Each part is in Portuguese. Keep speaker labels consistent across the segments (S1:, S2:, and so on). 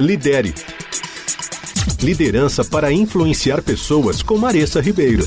S1: Lidere. Liderança para influenciar pessoas com Maressa Ribeiro.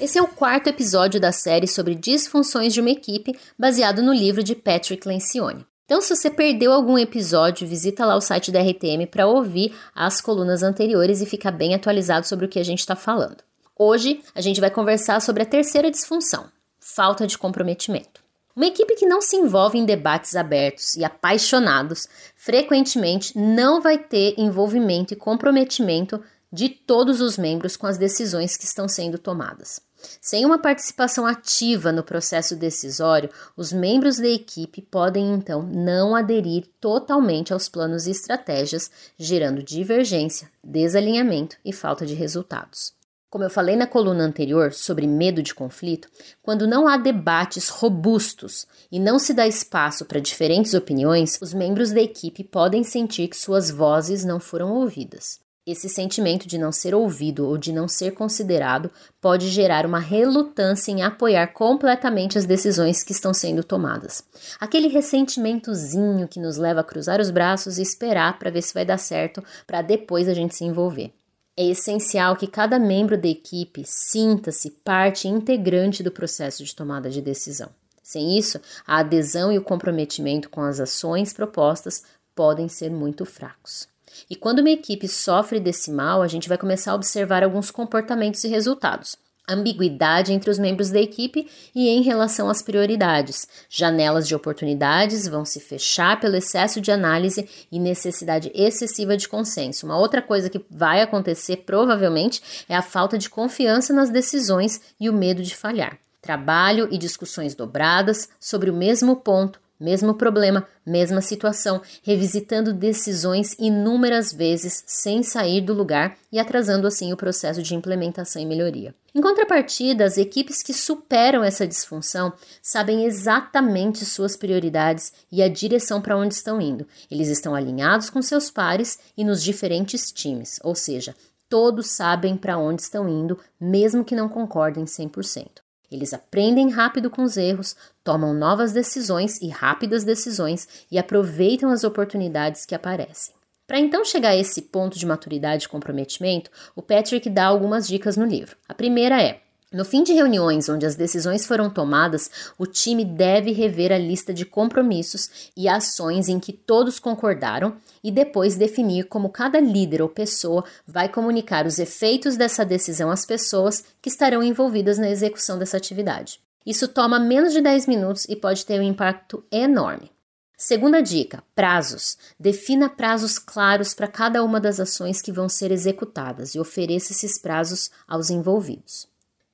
S2: Esse é o quarto episódio da série sobre disfunções de uma equipe, baseado no livro de Patrick Lencioni. Então, se você perdeu algum episódio, visita lá o site da RTM para ouvir as colunas anteriores e ficar bem atualizado sobre o que a gente está falando. Hoje, a gente vai conversar sobre a terceira disfunção: falta de comprometimento. Uma equipe que não se envolve em debates abertos e apaixonados frequentemente não vai ter envolvimento e comprometimento de todos os membros com as decisões que estão sendo tomadas. Sem uma participação ativa no processo decisório, os membros da equipe podem então não aderir totalmente aos planos e estratégias, gerando divergência, desalinhamento e falta de resultados. Como eu falei na coluna anterior sobre medo de conflito, quando não há debates robustos e não se dá espaço para diferentes opiniões, os membros da equipe podem sentir que suas vozes não foram ouvidas. Esse sentimento de não ser ouvido ou de não ser considerado pode gerar uma relutância em apoiar completamente as decisões que estão sendo tomadas. Aquele ressentimentozinho que nos leva a cruzar os braços e esperar para ver se vai dar certo para depois a gente se envolver. É essencial que cada membro da equipe sinta-se parte integrante do processo de tomada de decisão. Sem isso, a adesão e o comprometimento com as ações propostas podem ser muito fracos. E quando uma equipe sofre desse mal, a gente vai começar a observar alguns comportamentos e resultados ambiguidade entre os membros da equipe e em relação às prioridades. Janelas de oportunidades vão se fechar pelo excesso de análise e necessidade excessiva de consenso. Uma outra coisa que vai acontecer provavelmente é a falta de confiança nas decisões e o medo de falhar. Trabalho e discussões dobradas sobre o mesmo ponto mesmo problema, mesma situação, revisitando decisões inúmeras vezes sem sair do lugar e atrasando assim o processo de implementação e melhoria. Em contrapartida, as equipes que superam essa disfunção sabem exatamente suas prioridades e a direção para onde estão indo. Eles estão alinhados com seus pares e nos diferentes times, ou seja, todos sabem para onde estão indo, mesmo que não concordem 100%. Eles aprendem rápido com os erros, tomam novas decisões e rápidas decisões e aproveitam as oportunidades que aparecem. Para então chegar a esse ponto de maturidade e comprometimento, o Patrick dá algumas dicas no livro. A primeira é: no fim de reuniões onde as decisões foram tomadas, o time deve rever a lista de compromissos e ações em que todos concordaram e depois definir como cada líder ou pessoa vai comunicar os efeitos dessa decisão às pessoas que estarão envolvidas na execução dessa atividade. Isso toma menos de 10 minutos e pode ter um impacto enorme. Segunda dica: prazos. Defina prazos claros para cada uma das ações que vão ser executadas e ofereça esses prazos aos envolvidos.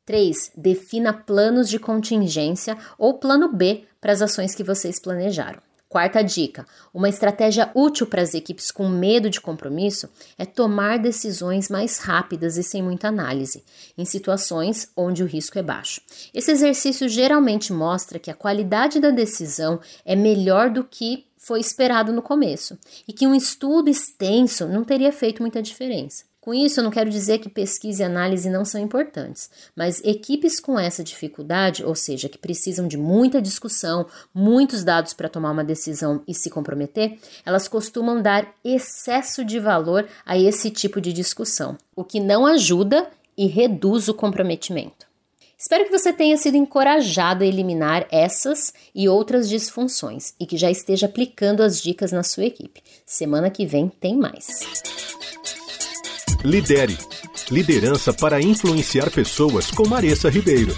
S2: 3. Defina planos de contingência ou plano B para as ações que vocês planejaram. Quarta dica: uma estratégia útil para as equipes com medo de compromisso é tomar decisões mais rápidas e sem muita análise, em situações onde o risco é baixo. Esse exercício geralmente mostra que a qualidade da decisão é melhor do que foi esperado no começo e que um estudo extenso não teria feito muita diferença. Com isso, eu não quero dizer que pesquisa e análise não são importantes, mas equipes com essa dificuldade, ou seja, que precisam de muita discussão, muitos dados para tomar uma decisão e se comprometer, elas costumam dar excesso de valor a esse tipo de discussão, o que não ajuda e reduz o comprometimento. Espero que você tenha sido encorajado a eliminar essas e outras disfunções e que já esteja aplicando as dicas na sua equipe. Semana que vem tem mais.
S1: Lidere. Liderança para influenciar pessoas com Maressa Ribeiro.